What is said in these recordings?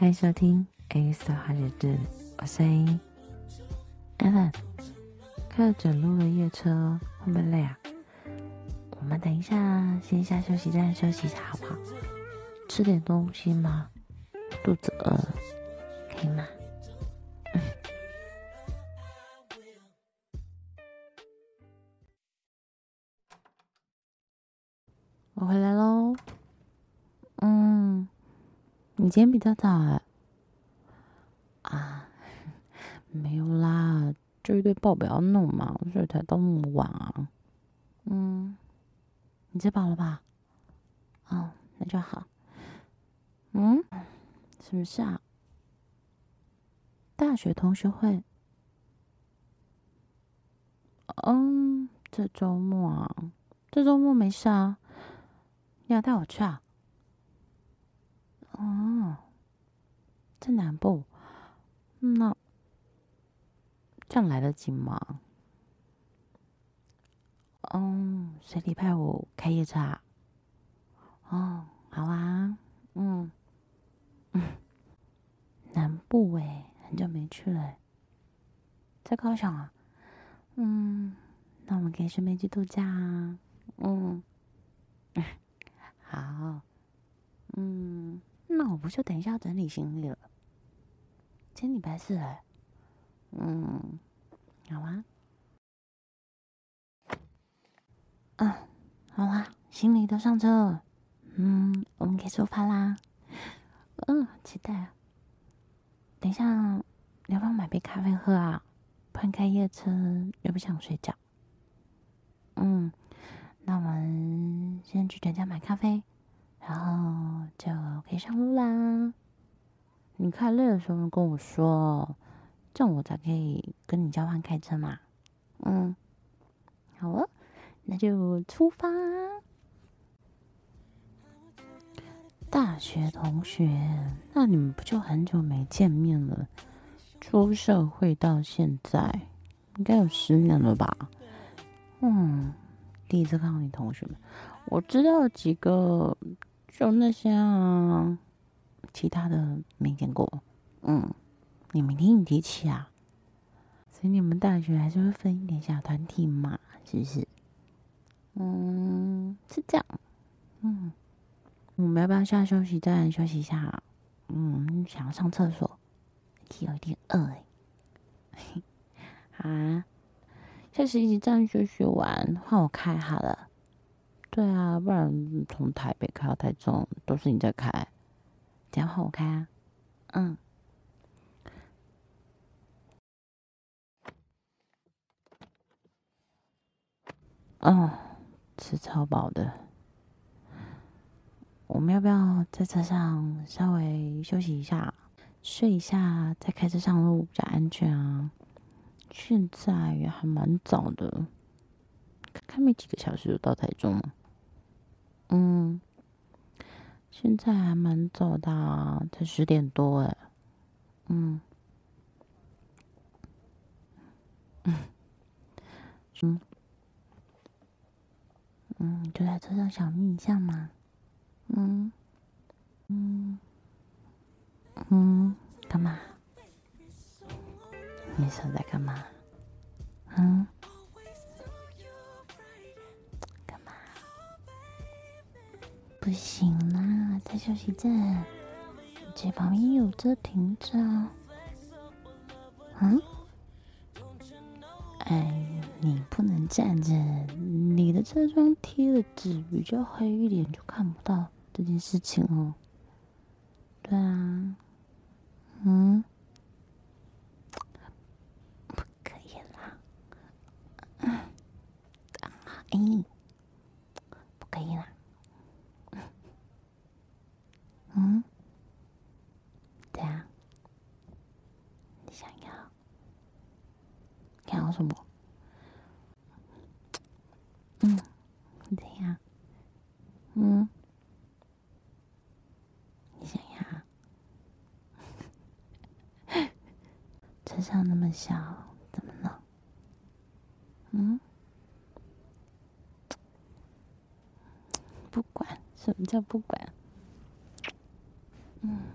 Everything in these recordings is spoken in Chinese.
欢迎收听 ACE 的话日志，我是 A。Evan，开整路的夜车会不会累啊？我们等一下先下休息站休息一下好不好？吃点东西吗？肚子饿了，可以吗？我回来喽。你今天比较早哎。啊，没有啦，就一堆报表要弄嘛，所以才到那么晚啊。嗯，你吃饱了吧？哦，那就好。嗯，什么事啊？大学同学会。嗯，这周末啊，这周末没事啊。你要带我去啊？在南部，那这样来得及吗？嗯，所以礼拜五开夜车？哦，好啊，嗯嗯，南部诶，很久没去了，在高雄啊？嗯，那我们可以顺便去度假啊？嗯。好，嗯，那我不就等一下整理行李了？今天礼拜四哎，嗯，好啊，啊，好啦，行李都上车了，嗯，我们可以出发啦，嗯，期待啊。等一下，你要不要买杯咖啡喝啊？不然开夜车又不想睡觉。嗯。那我们先去全家买咖啡，然后就可以上路啦。你开累的时候跟我说，这样我才可以跟你交换开车嘛。嗯，好了，那就出发。大学同学，那你们不就很久没见面了？出社会到现在，应该有十年了吧？嗯。第一次看到你同学们，我知道几个，就那些啊，其他的没见过。嗯，你没听你提起啊？所以你们大学还是会分一点小团体嘛，是不是？嗯，是这样。嗯，我们要不要下休息站休息一下？嗯，想要上厕所，有点饿哎。啊？开始一起站休息完，换我开好了。对啊，不然从台北开到台中都是你在开，等下换我开啊。嗯。哦，吃超饱的。我们要不要在车上稍微休息一下，睡一下，再开车上路比较安全啊？现在也还蛮早的，看没几个小时就到台中了。嗯，现在还蛮早的啊，才十点多哎。嗯，嗯，嗯，嗯，就在车上小眯一下嘛。嗯，嗯，嗯，干嘛？你想在干嘛？嗯？干嘛？不行了，在休息站，这旁边有车停着。嗯？哎，你不能站着，你的车窗贴的纸比较黑一点，就看不到这件事情哦。对啊。嗯？不可以啦 哎，不可以啦。嗯，对啊，你想要？想要什么？嗯，怎样？嗯，你想要？车上那么小。怎么弄？嗯，不管什么叫不管？嗯，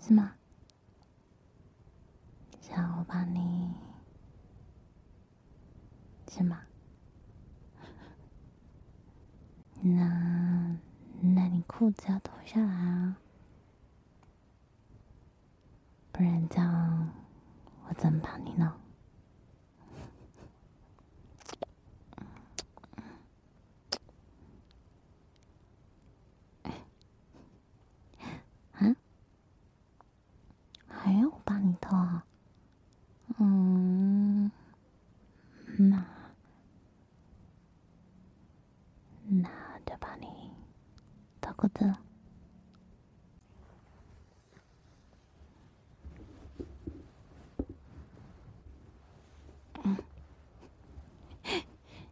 是吗？想我帮你，是吗？那那你裤子要脱下来啊，不然这样我怎么帮你弄？好的，嗯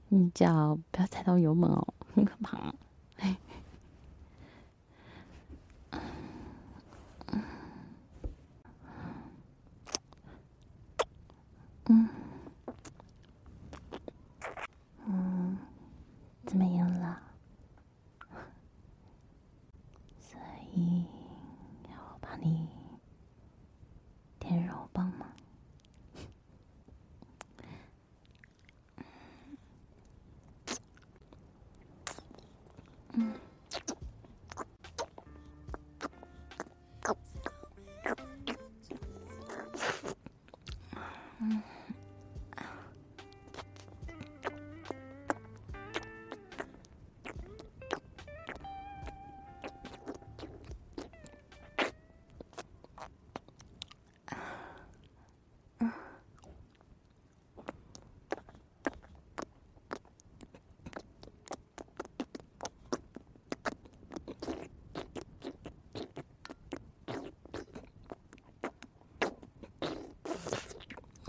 你脚不要踩到油门哦，很可怕。Mm.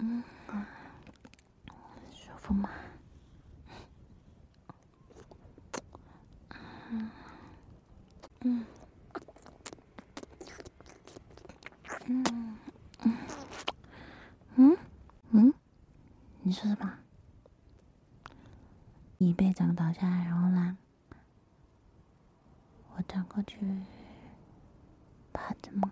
嗯，嗯，嗯，嗯，嗯，你说什么？椅背这样倒下来，然后呢？我转过去，趴着吗？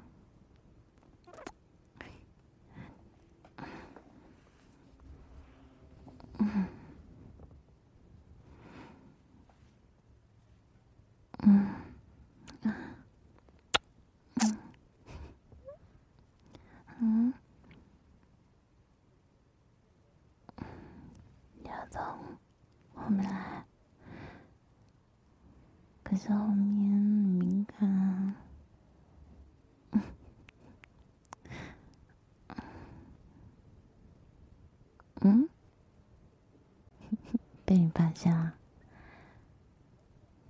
可是后面敏感，嗯，被你发现了，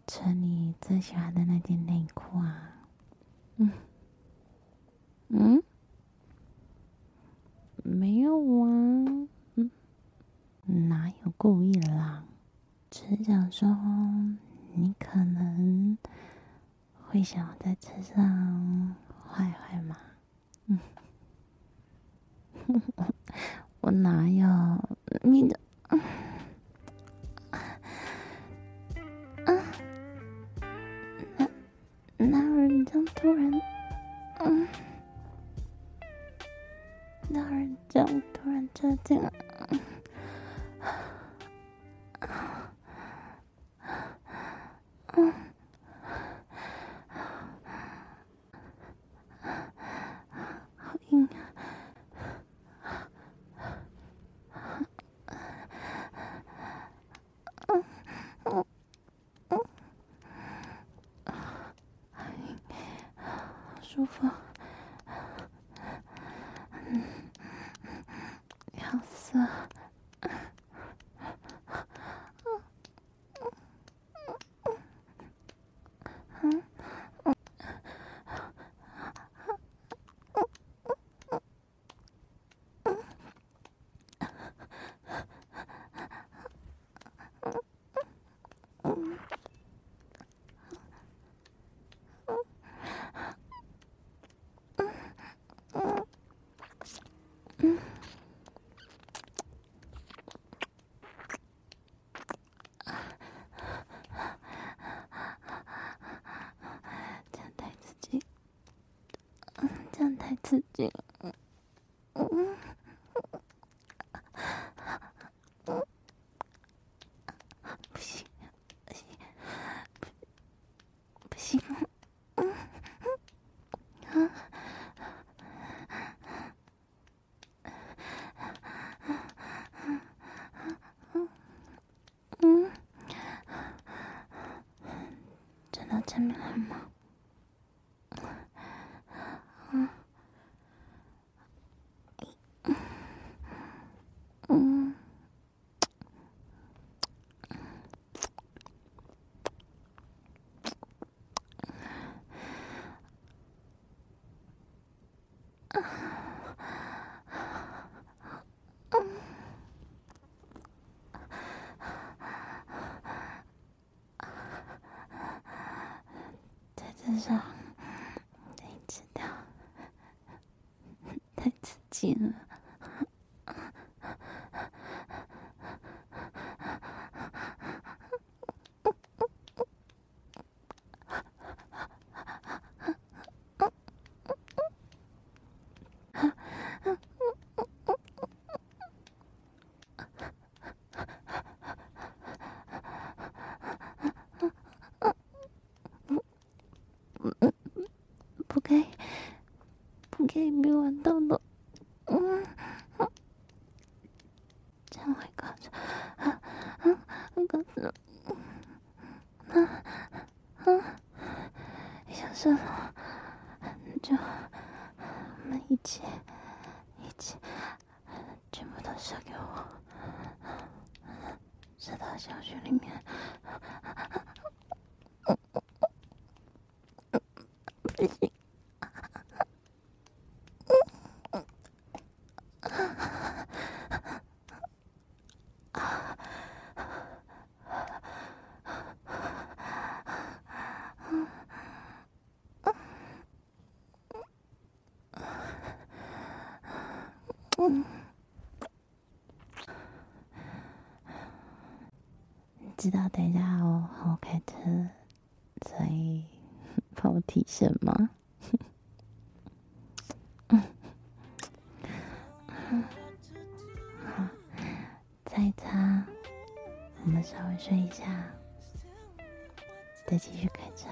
穿你最喜欢的那件内裤啊，嗯，嗯，没有啊，嗯，哪有故意的啦，只想说。你可能会想要在车上坏坏吗？嗯，我哪有你的？嗯，那哪有人这样突然？嗯，哪有人这样突然这样？舒服。太刺激了。嗯嗯嗯，不行不行不行，嗯嗯啊。至少，你知道，太刺激了。没有啊别玩豆豆，嗯，这样会搞死，啊啊，会搞死，啊啊，你想什么？就我们一起，一起，全部都射给我，射到小穴里面。嗯，你知道等一下我我开车，所以 帮我提神吗？嗯，好，擦一擦，我们稍微睡一下，再继续开车。